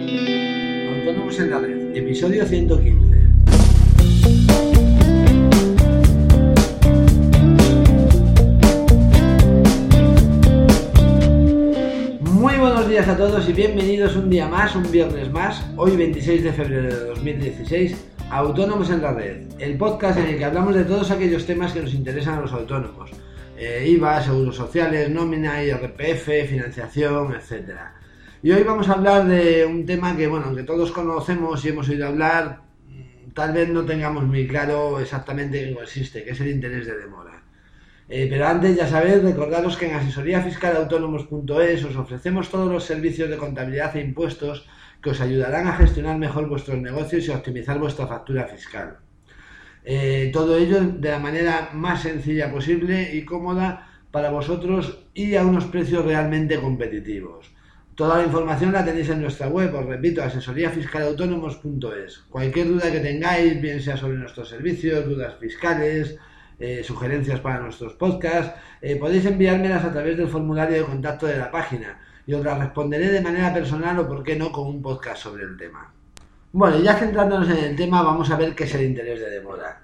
Autónomos en la red, episodio 115. Muy buenos días a todos y bienvenidos un día más, un viernes más, hoy 26 de febrero de 2016, a Autónomos en la red, el podcast en el que hablamos de todos aquellos temas que nos interesan a los autónomos. Eh, IVA, seguros sociales, nómina, IRPF, financiación, etcétera. Y hoy vamos a hablar de un tema que, bueno, que todos conocemos y hemos oído hablar, mm, tal vez no tengamos muy claro exactamente qué consiste, que es el interés de demora. Eh, pero antes, ya sabéis, recordaros que en asesoríafiscalautónomos.es os ofrecemos todos los servicios de contabilidad e impuestos que os ayudarán a gestionar mejor vuestros negocios y a optimizar vuestra factura fiscal. Eh, todo ello de la manera más sencilla posible y cómoda para vosotros y a unos precios realmente competitivos. Toda la información la tenéis en nuestra web, os repito, asesoríafiscalautónomos.es. Cualquier duda que tengáis, bien sea sobre nuestros servicios, dudas fiscales, eh, sugerencias para nuestros podcasts, eh, podéis enviármelas a través del formulario de contacto de la página y os las responderé de manera personal o, por qué no, con un podcast sobre el tema. Bueno, ya centrándonos en el tema, vamos a ver qué es el interés de demora.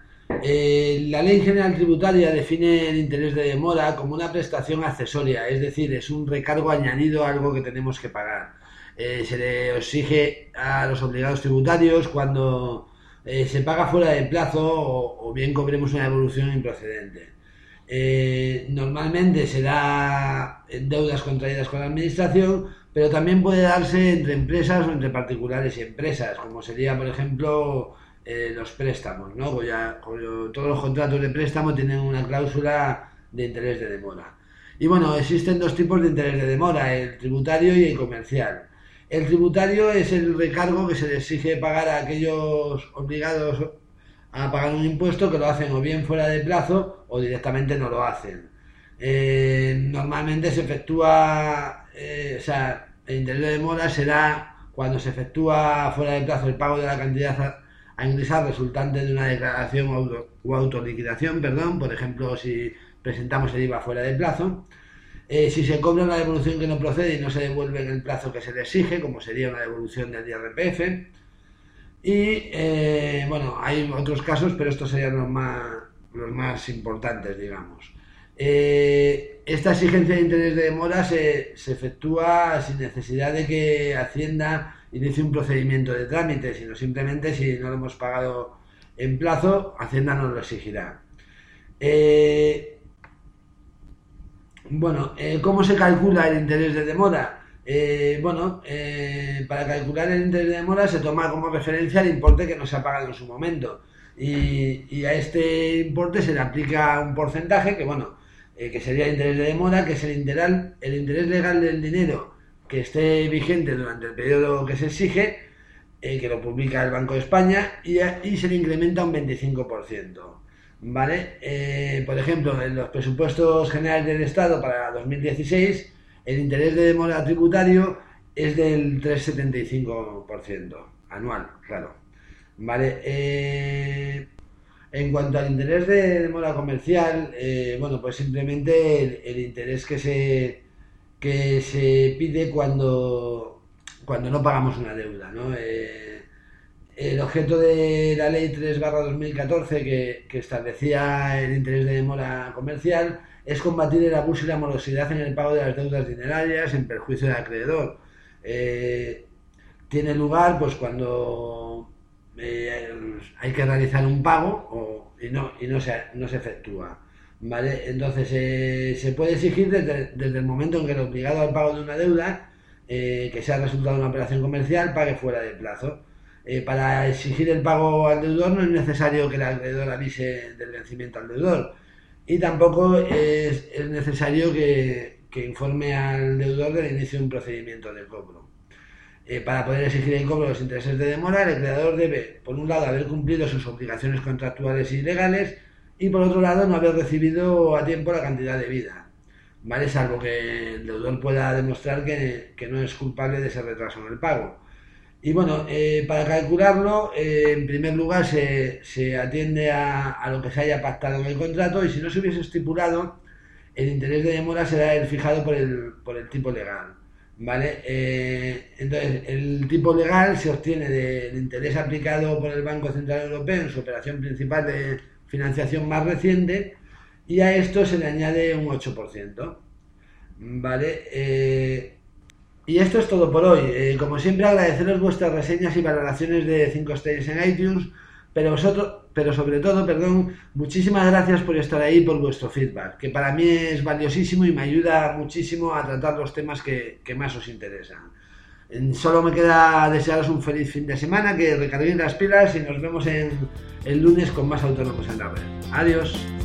Eh, la Ley General Tributaria define el interés de demora como una prestación accesoria, es decir, es un recargo añadido a algo que tenemos que pagar. Eh, se le exige a los obligados tributarios cuando eh, se paga fuera de plazo o, bien cobremos una evolución improcedente. normalmente se da deudas contraídas con la Administración, pero también puede darse entre empresas o entre particulares y empresas, como sería, por ejemplo, eh, los préstamos, ¿no? todos los contratos de préstamo tienen una cláusula de interés de demora. Y bueno, existen dos tipos de interés de demora, el tributario y el comercial. El tributario es el recargo que se les exige pagar a aquellos obligados a pagar un impuesto que lo hacen o bien fuera de plazo o directamente no lo hacen. Eh, normalmente se efectúa, eh, o sea, el interés de demora será cuando se efectúa fuera de plazo el pago de la cantidad a ingresar resultante de una declaración o autoliquidación, perdón, por ejemplo, si presentamos el IVA fuera de plazo. Eh, si se cobra una devolución que no procede y no se devuelve en el plazo que se le exige, como sería una devolución del IRPF. Y eh, bueno, hay otros casos, pero estos serían los más, los más importantes, digamos. Eh, esta exigencia de interés de demora se, se efectúa sin necesidad de que Hacienda inicie un procedimiento de trámite, sino simplemente si no lo hemos pagado en plazo, Hacienda nos lo exigirá. Eh, bueno, eh, ¿cómo se calcula el interés de demora? Eh, bueno, para calcular el interés de demora se toma como referencia el importe que no se ha pagado en su momento. Y, a este importe se le aplica un porcentaje que, bueno, que sería el interés de demora, que es el, integral, el interés legal del dinero que esté vigente durante el periodo que se exige, eh, que lo publica el Banco de España, y, se le incrementa un 25%. ¿Vale? Eh, por ejemplo, en los presupuestos generales del Estado para 2016, el interés de demora tributario es del 3,75% anual, claro. ¿Vale? Eh, en cuanto al interés de demora comercial, bueno, pues simplemente el interés que se que se pide cuando, cuando no pagamos una deuda. ¿no? Eh, el objeto de la ley 3 2014 que, que, establecía el interés de demora comercial es combatir el abuso y la morosidad en el pago de las deudas dinerarias en perjuicio del acreedor. Eh, tiene lugar pues cuando eh, hay que realizar un pago y, no, y no, se, no se efectúa. ¿Vale? Entonces, eh, se puede exigir desde, el momento en que el obligado al pago de una deuda, eh, que sea resultado de una operación comercial, pague fuera de plazo. Eh, para exigir el pago al deudor no es necesario que el acreedor avise del vencimiento al deudor y tampoco es, necesario que, informe al deudor del inicio de un procedimiento de cobro. para poder exigir el cobro de los intereses de demora, el acreedor debe, por un lado, haber cumplido sus obligaciones contractuales y legales y por otro lado no haber recibido a tiempo la cantidad de vida, ¿vale? Salvo que el deudor pueda demostrar que, no es culpable de ese retraso en el pago. Y bueno, eh, para calcularlo, eh, en primer lugar se, se atiende a, lo que se haya pactado en el contrato y si no se hubiese estipulado, el interés de demora será el fijado por el, por el tipo legal. ¿Vale? Eh, entonces, el tipo legal se obtiene del interés aplicado por el Banco Central Europeo en su operación principal de financiación más reciente y a esto se le añade un 8%. ¿Vale? Eh, y esto es todo por hoy. Eh, como siempre, agradeceros vuestras reseñas y valoraciones de 5 estrellas en iTunes, pero, vosotros, pero sobre todo, perdón, muchísimas gracias por estar ahí por vuestro feedback, que para mí es valiosísimo y me ayuda muchísimo a tratar los temas que, que más os interesan. Solo me queda desearos un feliz fin de semana, que recarguéis las pilas y nos vemos en, el lunes con más autónomos en la red. Adiós.